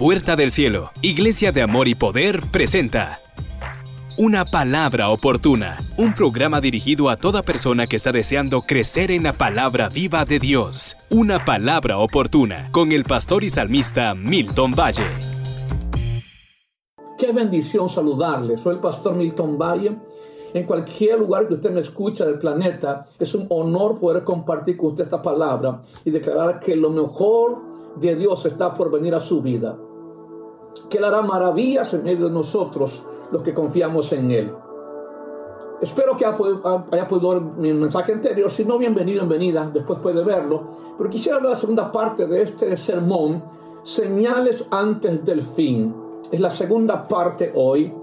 puerta del cielo, Iglesia de Amor y Poder presenta Una palabra oportuna, un programa dirigido a toda persona que está deseando crecer en la palabra viva de Dios. Una palabra oportuna con el pastor y salmista Milton Valle. Qué bendición saludarle. Soy el pastor Milton Valle. En cualquier lugar que usted me escucha del planeta, es un honor poder compartir con usted esta palabra y declarar que lo mejor de Dios está por venir a su vida que Él hará maravillas en medio de nosotros, los que confiamos en Él. Espero que haya podido ver mi mensaje anterior. Si no, bienvenido, bienvenida. Después puede verlo. Pero quisiera de la segunda parte de este sermón, señales antes del fin. Es la segunda parte hoy.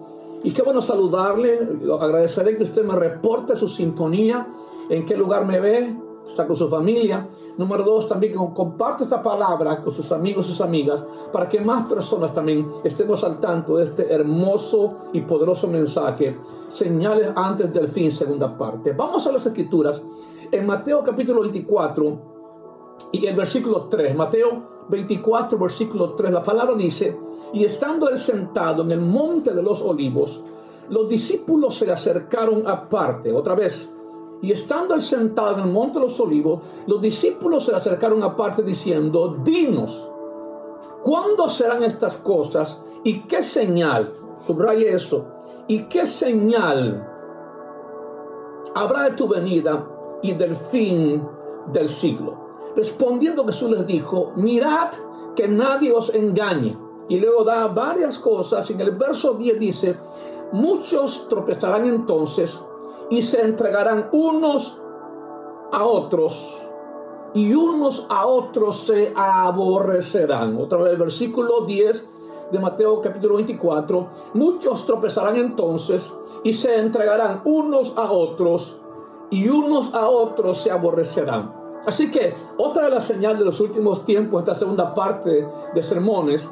Y qué bueno saludarle. Agradeceré que usted me reporte su sintonía, en qué lugar me ve, está con su familia. Número dos, también que comparte esta palabra con sus amigos sus amigas para que más personas también estemos al tanto de este hermoso y poderoso mensaje. Señales antes del fin, segunda parte. Vamos a las escrituras. En Mateo capítulo 24 y el versículo 3. Mateo 24, versículo 3. La palabra dice, y estando él sentado en el monte de los olivos, los discípulos se le acercaron aparte. Otra vez y estando él sentado en el monte de los olivos, los discípulos se le acercaron aparte diciendo, dinos, ¿cuándo serán estas cosas? ¿Y qué señal? Subraye eso. ¿Y qué señal habrá de tu venida y del fin del siglo? Respondiendo Jesús les dijo, mirad que nadie os engañe. Y luego da varias cosas. En el verso 10 dice, muchos tropezarán entonces y se entregarán unos a otros y unos a otros se aborrecerán. Otra vez, versículo 10 de Mateo capítulo 24. Muchos tropezarán entonces y se entregarán unos a otros y unos a otros se aborrecerán. Así que otra de las señales de los últimos tiempos, esta segunda parte de sermones,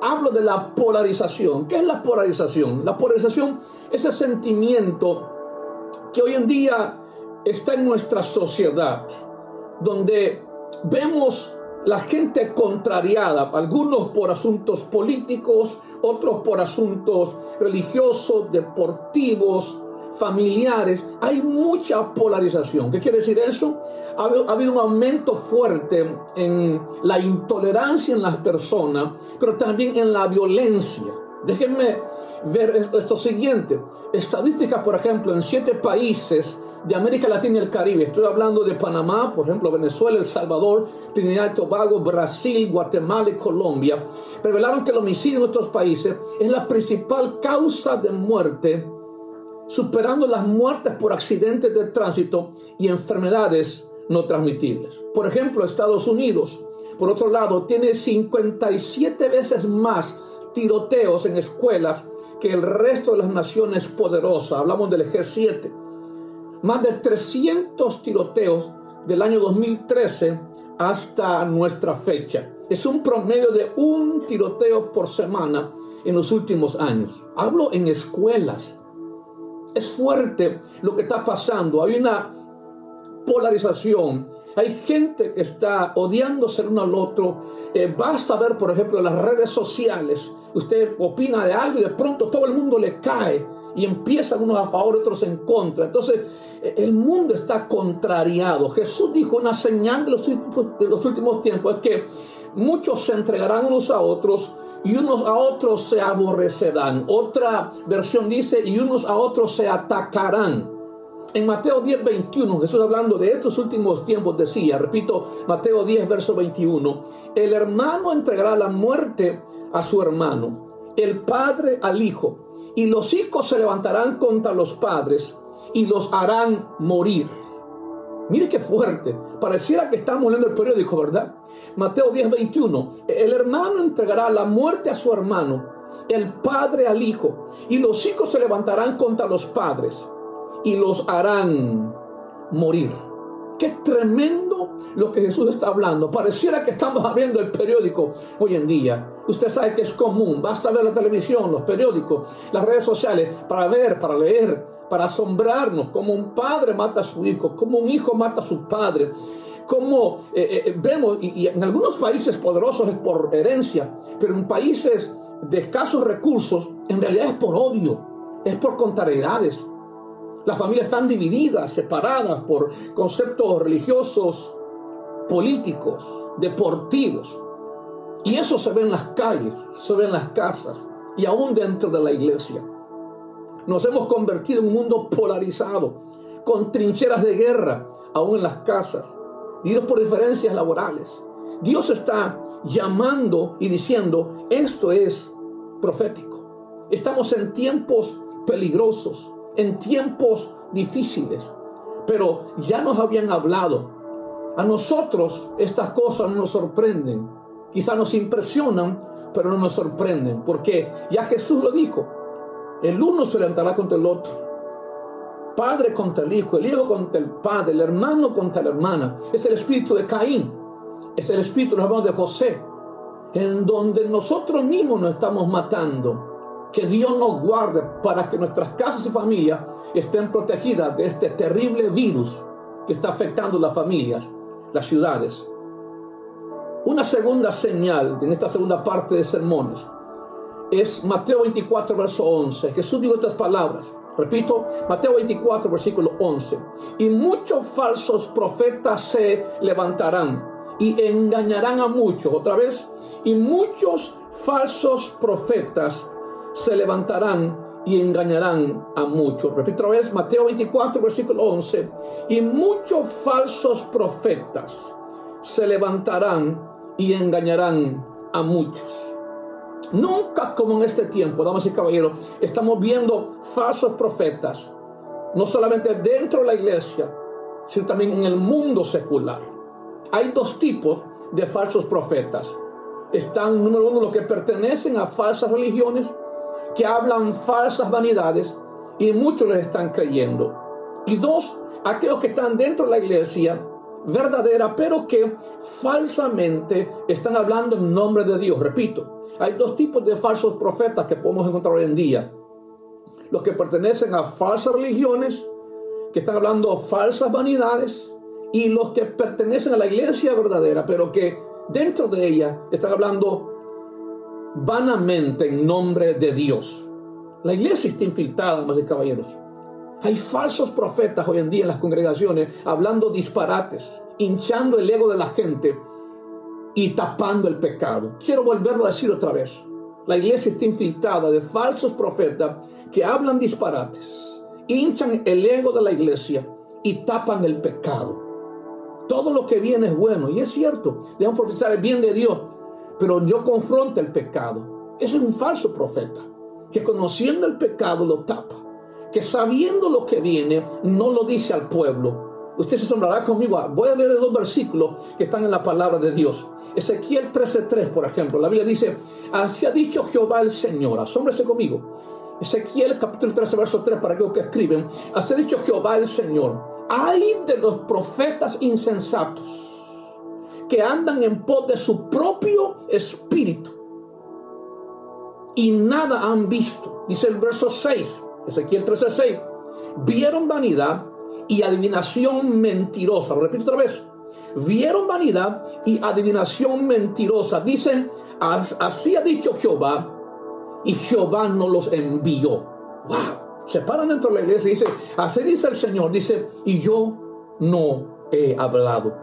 hablo de la polarización. ¿Qué es la polarización? La polarización es el sentimiento que hoy en día está en nuestra sociedad, donde vemos la gente contrariada, algunos por asuntos políticos, otros por asuntos religiosos, deportivos, familiares. Hay mucha polarización. ¿Qué quiere decir eso? Ha, habido un aumento fuerte en la intolerancia en las personas, pero también en la violencia. Déjenme ver esto siguiente. Estadísticas, por ejemplo, en siete países de América Latina y el Caribe. Estoy hablando de Panamá, por ejemplo, Venezuela, El Salvador, Trinidad y Tobago, Brasil, Guatemala y Colombia. Revelaron que el homicidio en estos países es la principal causa de muerte, superando las muertes por accidentes de tránsito y enfermedades no transmitibles. Por ejemplo, Estados Unidos, por otro lado, tiene 57 veces más tiroteos en escuelas que el resto de las naciones poderosas. Hablamos del G7. Más de 300 tiroteos del año 2013 hasta nuestra fecha. Es un promedio de un tiroteo por semana en los últimos años. Hablo en escuelas. Es fuerte lo que está pasando. Hay una polarización hay gente que está odiándose el uno al otro. Eh, basta ver, por ejemplo, las redes sociales. Usted opina de algo y de pronto todo el mundo le cae y empiezan unos a favor, otros en contra. Entonces, eh, el mundo está contrariado. Jesús dijo una señal de los, de los últimos tiempos, es que muchos se entregarán unos a otros y unos a otros se aborrecerán. Otra versión dice, y unos a otros se atacarán. En Mateo 10, 21, Jesús hablando de estos últimos tiempos decía, repito, Mateo 10, verso 21, el hermano entregará la muerte a su hermano, el padre al hijo, y los hijos se levantarán contra los padres y los harán morir. Mire qué fuerte. Pareciera que estamos leyendo el periódico, ¿verdad? Mateo 10, 21. El hermano entregará la muerte a su hermano, el padre al hijo, y los hijos se levantarán contra los padres y los harán morir. Qué tremendo lo que Jesús está hablando. Pareciera que estamos abriendo el periódico hoy en día. Usted sabe que es común. Basta ver la televisión, los periódicos, las redes sociales para ver, para leer, para asombrarnos. Como un padre mata a su hijo, como un hijo mata a su padre, como eh, eh, vemos, y, y en algunos países poderosos es por herencia, pero en países de escasos recursos, en realidad es por odio, es por contrariedades. Las familias están divididas, separadas por conceptos religiosos, políticos, deportivos. Y eso se ve en las calles, se ve en las casas y aún dentro de la iglesia. Nos hemos convertido en un mundo polarizado, con trincheras de guerra, aún en las casas, divididos por diferencias laborales. Dios está llamando y diciendo, esto es profético. Estamos en tiempos peligrosos, en tiempos difíciles, pero ya nos habían hablado. A nosotros estas cosas no nos sorprenden, quizá nos impresionan, pero no nos sorprenden, porque ya Jesús lo dijo, el uno se levantará contra el otro, padre contra el hijo, el hijo contra el padre, el hermano contra la hermana. Es el espíritu de Caín, es el espíritu los hermanos de José, en donde nosotros mismos nos estamos matando. Que Dios nos guarde para que nuestras casas y familias estén protegidas de este terrible virus que está afectando las familias, las ciudades. Una segunda señal en esta segunda parte de sermones es Mateo 24, verso 11. Jesús dijo estas palabras. Repito, Mateo 24, versículo 11. Y muchos falsos profetas se levantarán y engañarán a muchos. Otra vez, y muchos falsos profetas se levantarán y engañarán a muchos. Repito otra vez, Mateo 24, versículo 11. Y muchos falsos profetas se levantarán y engañarán a muchos. Nunca como en este tiempo, damas y caballeros, estamos viendo falsos profetas, no solamente dentro de la iglesia, sino también en el mundo secular. Hay dos tipos de falsos profetas. Están, número uno, los que pertenecen a falsas religiones, que hablan falsas vanidades y muchos les están creyendo. Y dos, aquellos que están dentro de la iglesia verdadera, pero que falsamente están hablando en nombre de Dios. Repito, hay dos tipos de falsos profetas que podemos encontrar hoy en día. Los que pertenecen a falsas religiones, que están hablando falsas vanidades, y los que pertenecen a la iglesia verdadera, pero que dentro de ella están hablando vanamente en nombre de Dios. La iglesia está infiltrada, más de caballeros. Hay falsos profetas hoy en día en las congregaciones hablando disparates, hinchando el ego de la gente y tapando el pecado. Quiero volverlo a decir otra vez. La iglesia está infiltrada de falsos profetas que hablan disparates, hinchan el ego de la iglesia y tapan el pecado. Todo lo que viene es bueno y es cierto, debemos profetizar el bien de Dios, pero yo confronto el pecado. Ese es un falso profeta que conociendo el pecado lo tapa que sabiendo lo que viene, no lo dice al pueblo. Usted se asombrará conmigo. Voy a leer dos versículos que están en la palabra de Dios. Ezequiel 13:3, por ejemplo. La Biblia dice, así ha dicho Jehová el Señor. Asómbrese conmigo. Ezequiel capítulo 13, verso 3, para aquellos que escriben. Así ha dicho Jehová el Señor. Hay de los profetas insensatos que andan en pos de su propio espíritu y nada han visto. Dice el verso 6. Ezequiel 13:6, vieron vanidad y adivinación mentirosa. Lo repito otra vez. Vieron vanidad y adivinación mentirosa. Dicen, así ha dicho Jehová, y Jehová no los envió. Wow. Se paran dentro de la iglesia y dicen, así dice el Señor. Dice, y yo no he hablado.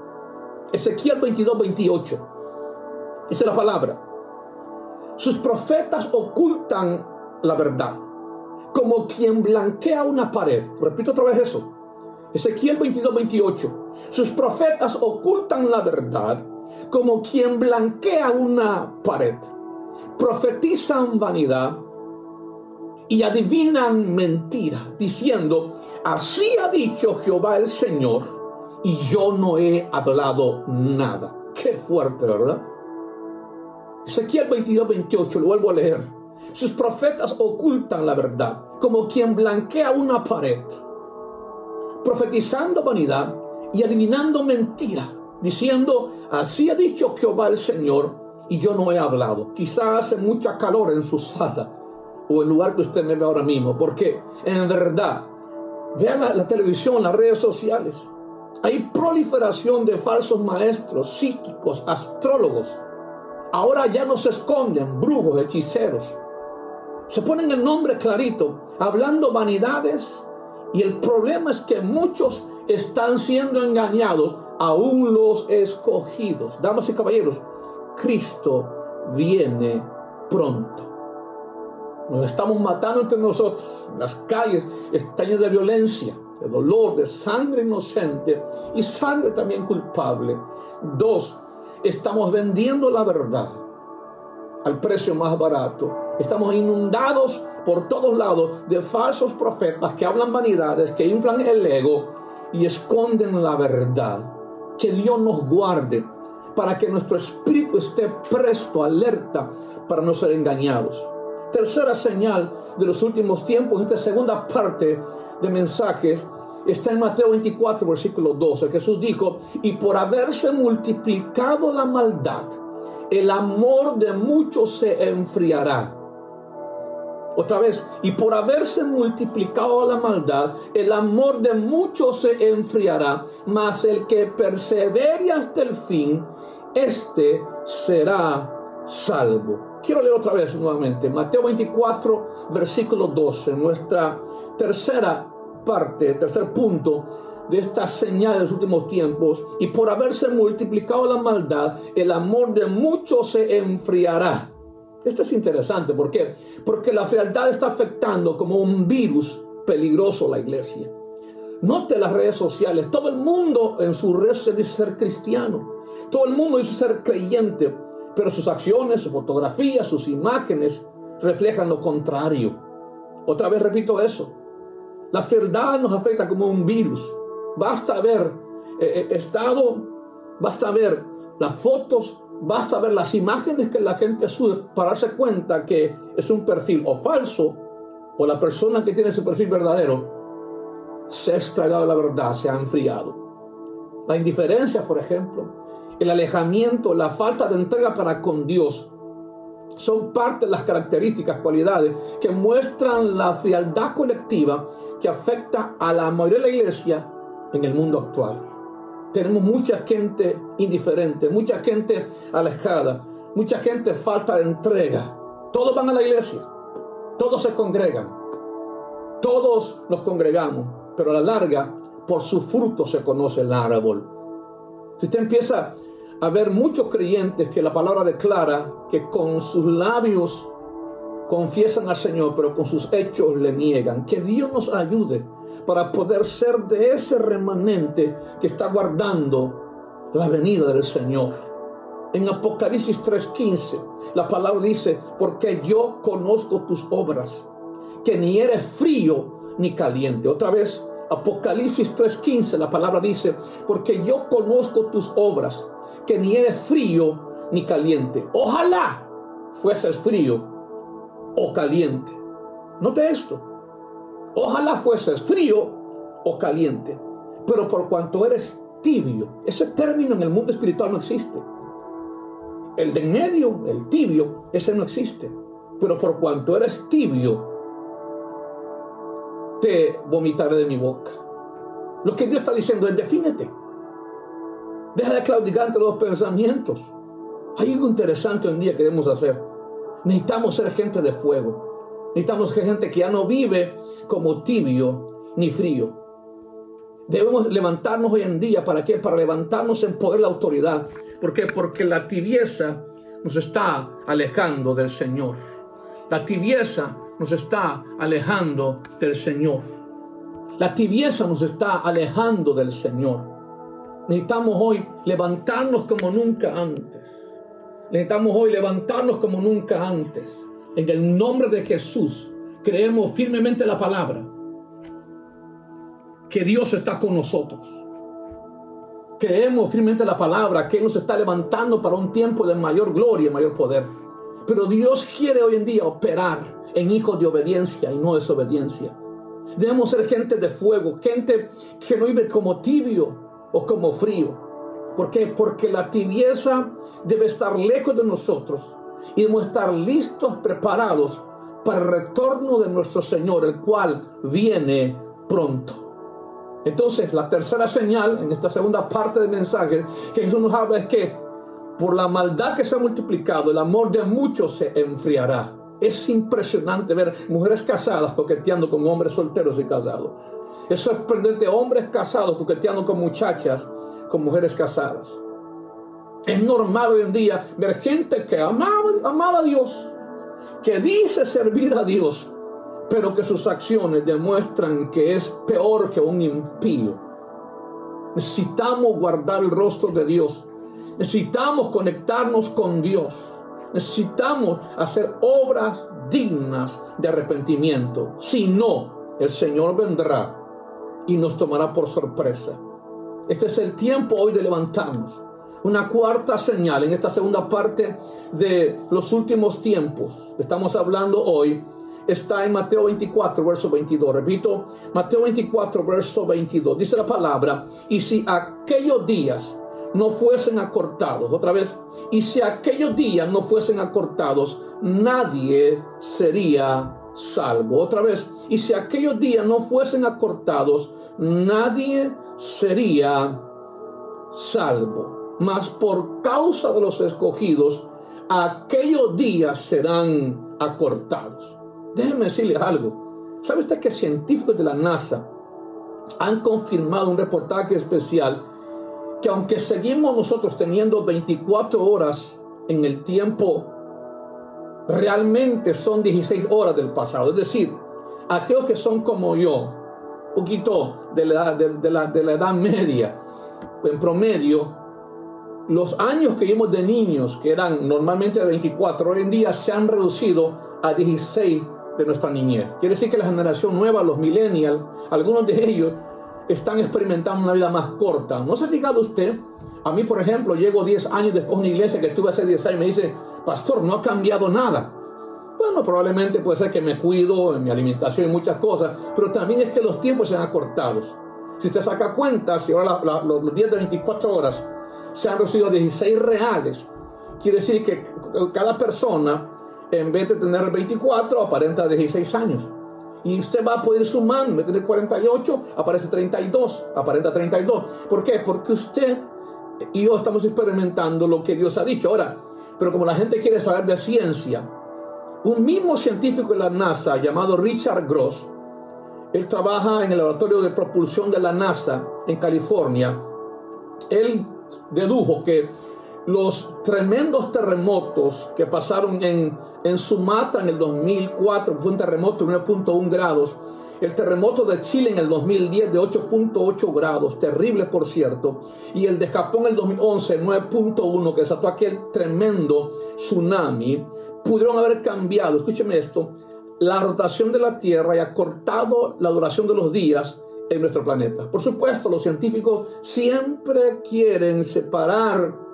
Ezequiel 22, 28. Dice la palabra. Sus profetas ocultan la verdad como quien blanquea una pared. Repito otra vez eso. Ezequiel 22, 28. Sus profetas ocultan la verdad como quien blanquea una pared. Profetizan vanidad y adivinan mentira, diciendo, así ha dicho Jehová el Señor, y yo no he hablado nada. Qué fuerte, ¿verdad? Ezequiel 22, 28, lo vuelvo a leer. Sus profetas ocultan la verdad, como quien blanquea una pared, profetizando vanidad y adivinando mentira, diciendo, así ha dicho Jehová el Señor, y yo no he hablado. Quizás hace mucha calor en su sala o el lugar que usted me ve ahora mismo, porque en verdad, vean la televisión, las redes sociales, Hay proliferación de falsos maestros, psíquicos, astrólogos. Ahora ya no se esconden brujos, hechiceros. Se ponen el nombre clarito, hablando vanidades. Y el problema es que muchos están siendo engañados, aún los escogidos. Damas y caballeros, Cristo viene pronto. Nos estamos matando entre nosotros. Las calles están llenas de violencia, de dolor, de sangre inocente y sangre también culpable. Dos, estamos vendiendo la verdad al precio más barato. Estamos inundados por todos lados de falsos profetas que hablan vanidades, que inflan el ego y esconden la verdad. Que Dios nos guarde para que nuestro espíritu esté presto, alerta, para no ser engañados. Tercera señal de los últimos tiempos, esta segunda parte de mensajes, está en Mateo 24, versículo 12. Jesús dijo, y por haberse multiplicado la maldad, el amor de muchos se enfriará. Otra vez, y por haberse multiplicado la maldad, el amor de muchos se enfriará, mas el que persevere hasta el fin, este será salvo. Quiero leer otra vez nuevamente, Mateo 24, versículo 12, nuestra tercera parte, tercer punto de esta señal de los últimos tiempos, y por haberse multiplicado la maldad, el amor de muchos se enfriará. Esto es interesante, ¿por qué? Porque la frialdad está afectando como un virus peligroso la iglesia. Note las redes sociales, todo el mundo en sus redes dice ser cristiano, todo el mundo dice ser creyente, pero sus acciones, sus fotografías, sus imágenes reflejan lo contrario. Otra vez repito eso, la frialdad nos afecta como un virus. Basta ver eh, eh, estado, basta ver las fotos, basta ver las imágenes que la gente sube para darse cuenta que es un perfil o falso o la persona que tiene ese perfil verdadero se ha extraído la verdad, se ha enfriado. La indiferencia, por ejemplo, el alejamiento, la falta de entrega para con Dios son parte de las características, cualidades que muestran la frialdad colectiva que afecta a la mayoría de la iglesia en el mundo actual. Tenemos mucha gente indiferente, mucha gente alejada, mucha gente falta de entrega. Todos van a la iglesia, todos se congregan, todos nos congregamos, pero a la larga, por su fruto se conoce el árbol. Si usted empieza a ver muchos creyentes que la palabra declara que con sus labios confiesan al Señor, pero con sus hechos le niegan. Que Dios nos ayude para poder ser de ese remanente que está guardando la venida del Señor. En Apocalipsis 3:15 la palabra dice, porque yo conozco tus obras, que ni eres frío ni caliente. Otra vez, Apocalipsis 3:15 la palabra dice, porque yo conozco tus obras, que ni eres frío ni caliente. Ojalá fueses frío o caliente. Note esto. Ojalá fueses frío o caliente. Pero por cuanto eres tibio, ese término en el mundo espiritual no existe. El de en medio, el tibio, ese no existe. Pero por cuanto eres tibio, te vomitaré de mi boca. Lo que Dios está diciendo es defínete. Deja de claudicar ante los pensamientos. Hay algo interesante hoy en día que debemos hacer. Necesitamos ser gente de fuego. Necesitamos ser gente que ya no vive como tibio ni frío. Debemos levantarnos hoy en día. ¿Para qué? Para levantarnos en poder la autoridad. ¿Por qué? Porque la tibieza nos está alejando del Señor. La tibieza nos está alejando del Señor. La tibieza nos está alejando del Señor. Necesitamos hoy levantarnos como nunca antes. Necesitamos hoy levantarnos como nunca antes. En el nombre de Jesús, creemos firmemente la palabra. Que Dios está con nosotros. Creemos firmemente la palabra que nos está levantando para un tiempo de mayor gloria y mayor poder. Pero Dios quiere hoy en día operar en hijos de obediencia y no desobediencia. Debemos ser gente de fuego, gente que no vive como tibio, o como frío. ¿Por qué? Porque la tibieza debe estar lejos de nosotros y debemos estar listos, preparados para el retorno de nuestro Señor, el cual viene pronto. Entonces, la tercera señal en esta segunda parte del mensaje que Jesús nos habla es que por la maldad que se ha multiplicado, el amor de muchos se enfriará. Es impresionante ver mujeres casadas coqueteando con hombres solteros y casados. Es sorprendente hombres casados coqueteando con muchachas, con mujeres casadas. Es normal hoy en día ver gente que amaba, amaba a Dios, que dice servir a Dios, pero que sus acciones demuestran que es peor que un impío. Necesitamos guardar el rostro de Dios. Necesitamos conectarnos con Dios. Necesitamos hacer obras dignas de arrepentimiento. Si no, el Señor vendrá y nos tomará por sorpresa. Este es el tiempo hoy de levantarnos. Una cuarta señal en esta segunda parte de los últimos tiempos. Estamos hablando hoy. Está en Mateo 24, verso 22. Repito, Mateo 24, verso 22. Dice la palabra, y si aquellos días no fuesen acortados, otra vez, y si aquellos días no fuesen acortados, nadie sería salvo. Otra vez, y si aquellos días no fuesen acortados, nadie sería salvo. Mas por causa de los escogidos, aquellos días serán acortados. Déjeme decirle algo. ¿Sabe usted que científicos de la NASA han confirmado un reportaje especial que aunque seguimos nosotros teniendo 24 horas en el tiempo, realmente son 16 horas del pasado. Es decir, aquellos que son como yo, poquito de la, de, la, de la edad media, en promedio, los años que vimos de niños, que eran normalmente de 24, hoy en día se han reducido a 16 de nuestra niñez. Quiere decir que la generación nueva, los millennials, algunos de ellos están experimentando una vida más corta. ¿No se ha fijado usted? A mí, por ejemplo, llego 10 años después de una iglesia que estuve hace 10 años y me dice, pastor, no ha cambiado nada. Bueno, probablemente puede ser que me cuido en mi alimentación y muchas cosas, pero también es que los tiempos se han acortado. Si usted saca cuenta, si ahora los días de 24 horas se han reducido a 16 reales, quiere decir que cada persona, en vez de tener 24, aparenta 16 años. Y usted va a poder sumar, me tiene 48, aparece 32, aparenta 32. ¿Por qué? Porque usted y yo estamos experimentando lo que Dios ha dicho. Ahora, pero como la gente quiere saber de ciencia, un mismo científico de la NASA llamado Richard Gross, él trabaja en el laboratorio de propulsión de la NASA en California, él dedujo que los tremendos terremotos que pasaron en, en Sumatra en el 2004, fue un terremoto de 9.1 grados, el terremoto de Chile en el 2010 de 8.8 grados, terrible por cierto, y el de Japón en el 2011, 9.1, que desató aquel tremendo tsunami, pudieron haber cambiado, escúcheme esto, la rotación de la Tierra y acortado la duración de los días en nuestro planeta. Por supuesto, los científicos siempre quieren separar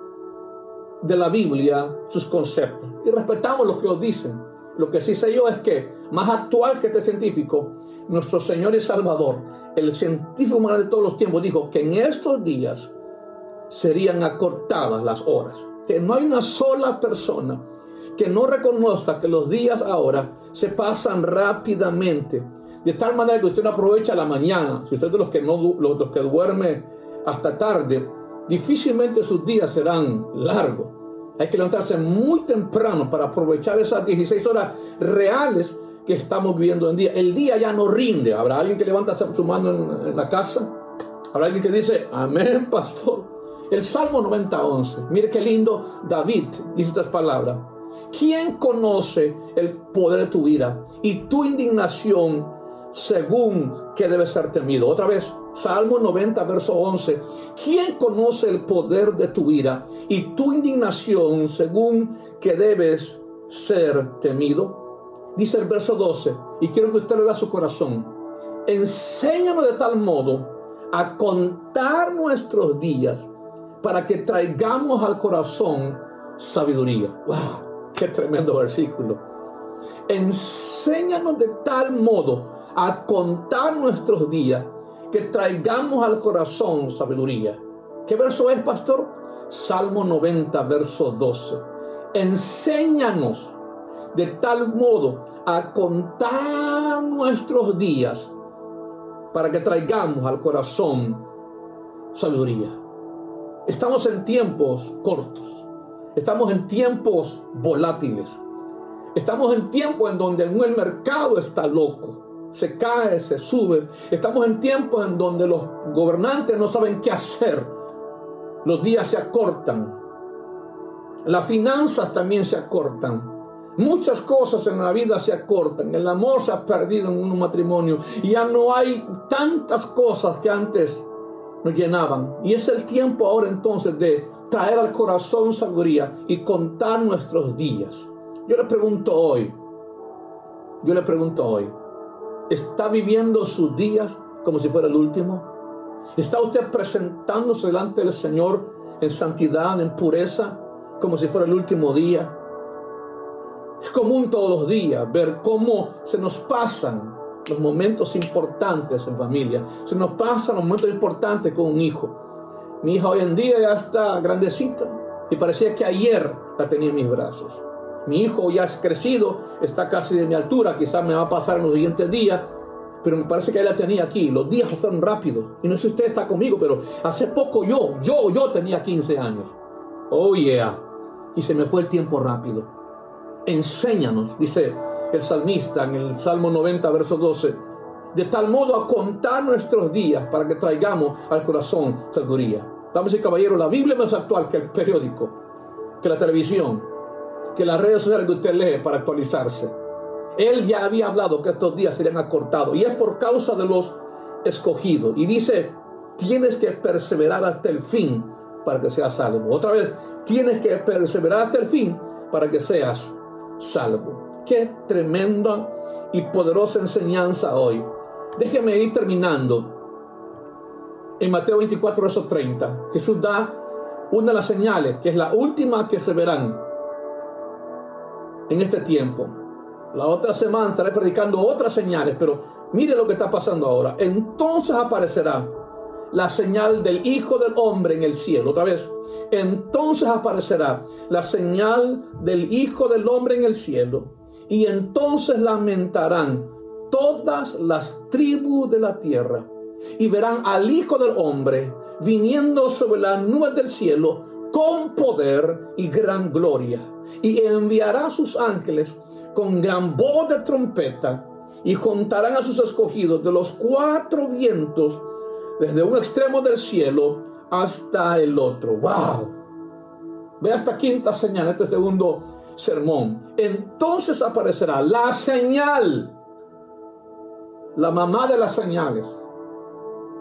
de la Biblia sus conceptos y respetamos lo que ellos dicen. Lo que sí sé yo es que, más actual que este científico, nuestro Señor y Salvador, el científico más de todos los tiempos, dijo que en estos días serían acortadas las horas. Que no hay una sola persona que no reconozca que los días ahora se pasan rápidamente. De tal manera que usted no aprovecha la mañana. Si usted es de los que, no, los, los que duerme hasta tarde, difícilmente sus días serán largos. Hay que levantarse muy temprano para aprovechar esas 16 horas reales que estamos viviendo en día. El día ya no rinde. ¿Habrá alguien que levanta su mano en, la casa? ¿Habrá alguien que dice, amén, pastor? El Salmo 90, 11. Mire qué lindo David dice estas palabras. ¿Quién conoce el poder de tu ira y tu indignación según que debe ser temido? Otra vez, Salmo 90, verso 11. ¿Quién conoce el poder de tu ira y tu indignación según que debes ser temido? Dice el verso 12, y quiero que usted lo vea su corazón. Enséñanos de tal modo a contar nuestros días para que traigamos al corazón sabiduría. ¡Wow! ¡Qué tremendo versículo! Enséñanos de tal modo a contar nuestros días que traigamos al corazón sabiduría. ¿Qué verso es, pastor? Salmo 90, verso 12. Enséñanos de tal modo a contar nuestros días para que traigamos al corazón sabiduría. Estamos en tiempos cortos, estamos en tiempos volátiles, estamos en tiempos en donde el mercado está loco, se cae, se sube, estamos en tiempos en donde los gobernantes no saben qué hacer, los días se acortan, las finanzas también se acortan. Muchas cosas en la vida se acortan. El amor se ha perdido en un matrimonio. Ya no hay tantas cosas que antes nos llenaban. Y es el tiempo ahora entonces de traer al corazón sabiduría y contar nuestros días. Yo le pregunto hoy, yo le pregunto hoy, ¿está viviendo sus días como si fuera el último? ¿Está usted presentándose delante del Señor en santidad, en pureza, como si fuera el último día? Es común todos los días ver cómo se nos pasan los momentos importantes en familia. Se nos pasan los momentos importantes con un hijo. Mi hija hoy en día ya está grandecita y parecía que ayer la tenía en mis brazos. Mi hijo ya ha crecido, está casi de mi altura, quizás me va a pasar en los siguientes días, pero me parece que él la tenía aquí. Los días fueron rápidos. Y no sé si usted está conmigo, pero hace poco yo, yo, yo tenía 15 años. Oh yeah. Y se me fue el tiempo rápido. Enséñanos, dice el salmista en el Salmo 90, verso 12, de tal modo a contar nuestros días para que traigamos al corazón sabiduría. Vamos y caballero, la Biblia es más actual que el periódico, que la televisión, que las redes sociales que usted lee para actualizarse. Él ya había hablado que estos días serían acortados y es por causa de los escogidos. Y dice, tienes que perseverar hasta el fin para que seas salvo. Otra vez, tienes que perseverar hasta el fin para que seas salvo. Qué tremenda y poderosa enseñanza hoy. Déjeme ir terminando. En Mateo 24, verso 30, Jesús da una de las señales, que es la última que se verán en este tiempo. La otra semana estaré predicando otras señales, pero mire lo que está pasando ahora. Entonces aparecerá la señal del Hijo del Hombre en el cielo. Otra vez. Entonces aparecerá la señal del Hijo del Hombre en el cielo y entonces lamentarán todas las tribus de la tierra y verán al Hijo del Hombre viniendo sobre las nubes del cielo con poder y gran gloria. Y enviará a sus ángeles con gran voz de trompeta y juntarán a sus escogidos de los cuatro vientos desde un extremo del cielo hasta el otro. ¡Wow! Ve esta quinta señal, este segundo sermón. Entonces aparecerá la señal, la mamá de las señales,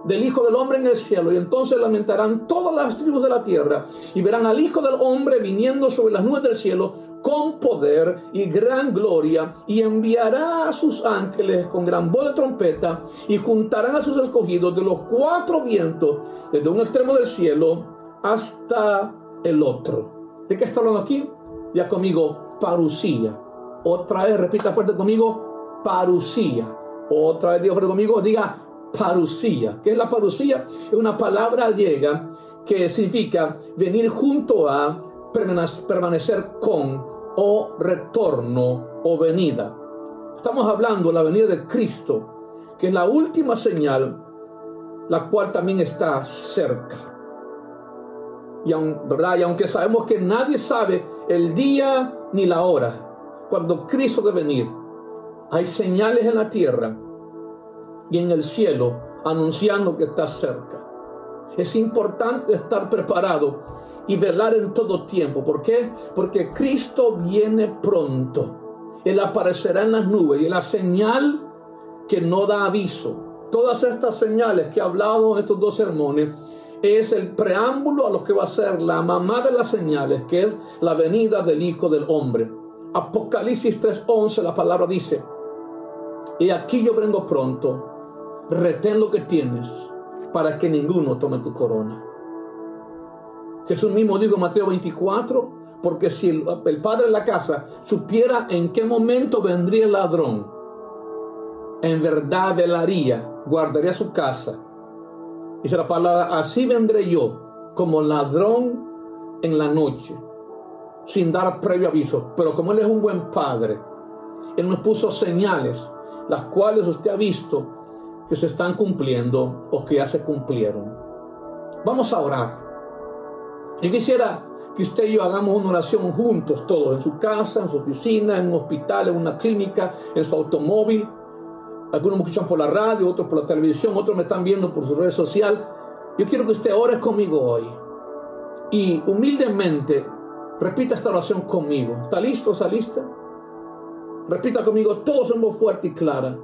del Hijo del Hombre en el cielo. Y entonces lamentarán todas las tribus de la tierra y verán al Hijo del Hombre viniendo sobre las nubes del cielo con poder y gran gloria y enviará a sus ángeles con gran voz de trompeta y juntarán a sus escogidos de los cuatro vientos, desde un extremo del cielo hasta el otro. ¿De qué está hablando aquí? Ya conmigo, parusía. Otra vez, repita fuerte conmigo, parusía. Otra vez, diga fuerte conmigo, diga parusía. ¿Qué es la parusía? Es una palabra griega que significa venir junto a, permanecer con, o retorno, o venida. Estamos hablando de la venida de Cristo, que es la última señal, la cual también está cerca. Y, ¿verdad? y aunque sabemos que nadie sabe el día ni la hora cuando Cristo debe venir, hay señales en la tierra y en el cielo anunciando que está cerca. Es importante estar preparado y velar en todo tiempo. ¿Por qué? Porque Cristo viene pronto. Él aparecerá en las nubes y la señal que no da aviso. Todas estas señales que he hablado en estos dos sermones es el preámbulo a lo que va a ser la mamá de las señales, que es la venida del Hijo del Hombre. Apocalipsis 3:11, la palabra dice, y aquí yo vengo pronto, retén lo que tienes para que ninguno tome tu corona. Jesús mismo dijo en Mateo 24, porque si el, padre de la casa supiera en qué momento vendría el ladrón, en verdad velaría, guardaría su casa Dice la palabra, así vendré yo como ladrón en la noche, sin dar previo aviso. Pero como Él es un buen padre, Él nos puso señales, las cuales usted ha visto que se están cumpliendo o que ya se cumplieron. Vamos a orar. Yo quisiera que usted y yo hagamos una oración juntos, todos, en su casa, en su oficina, en un hospital, en una clínica, en su automóvil. Algunos me escuchan por la radio, otros por la televisión, otros me están viendo por su red social. Yo quiero que usted ore conmigo hoy. Y humildemente repita esta oración conmigo. ¿Está listo? ¿Está lista? Repita conmigo, todos voz fuerte y clara.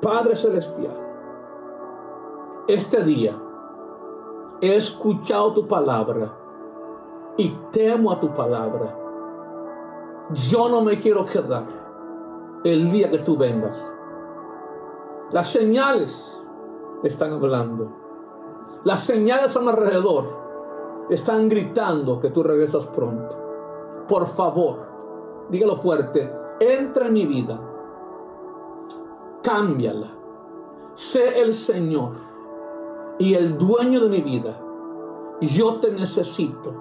Padre Celestial, este día he escuchado tu palabra y temo a tu palabra. Yo no me quiero quedar el día que tú vengas. Las señales están hablando. Las señales a mi alrededor están gritando que tú regresas pronto. Por favor, dígalo fuerte, entra en mi vida, cámbiala, sé el Señor y el dueño de mi vida. Yo te necesito.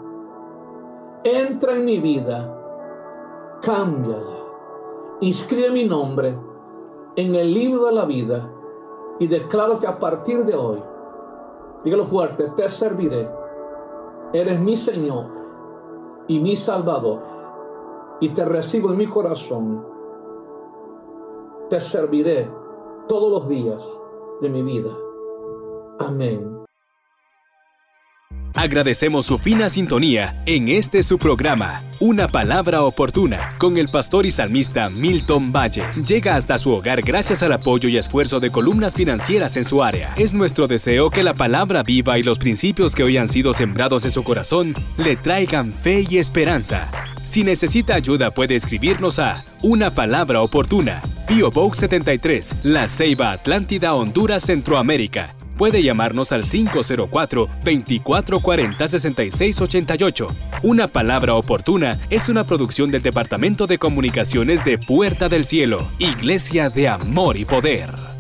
Entra en mi vida, cámbiala, inscribe mi nombre en el libro de la vida y declaro que a partir de hoy, dígalo fuerte, te serviré. Eres mi Señor y mi Salvador y te recibo en mi corazón. Te serviré todos los días de mi vida. Amén. Agradecemos su fina sintonía en este su programa, Una Palabra Oportuna, con el pastor y salmista Milton Valle. Llega hasta su hogar gracias al apoyo y esfuerzo de columnas financieras en su área. Es nuestro deseo que la palabra viva y los principios que hoy han sido sembrados en su corazón le traigan fe y esperanza. Si necesita ayuda puede escribirnos a Una Palabra Oportuna, Pio Box 73, La Ceiba Atlántida, Honduras, Centroamérica puede llamarnos al 504-2440-6688. Una palabra oportuna es una producción del Departamento de Comunicaciones de Puerta del Cielo, Iglesia de Amor y Poder.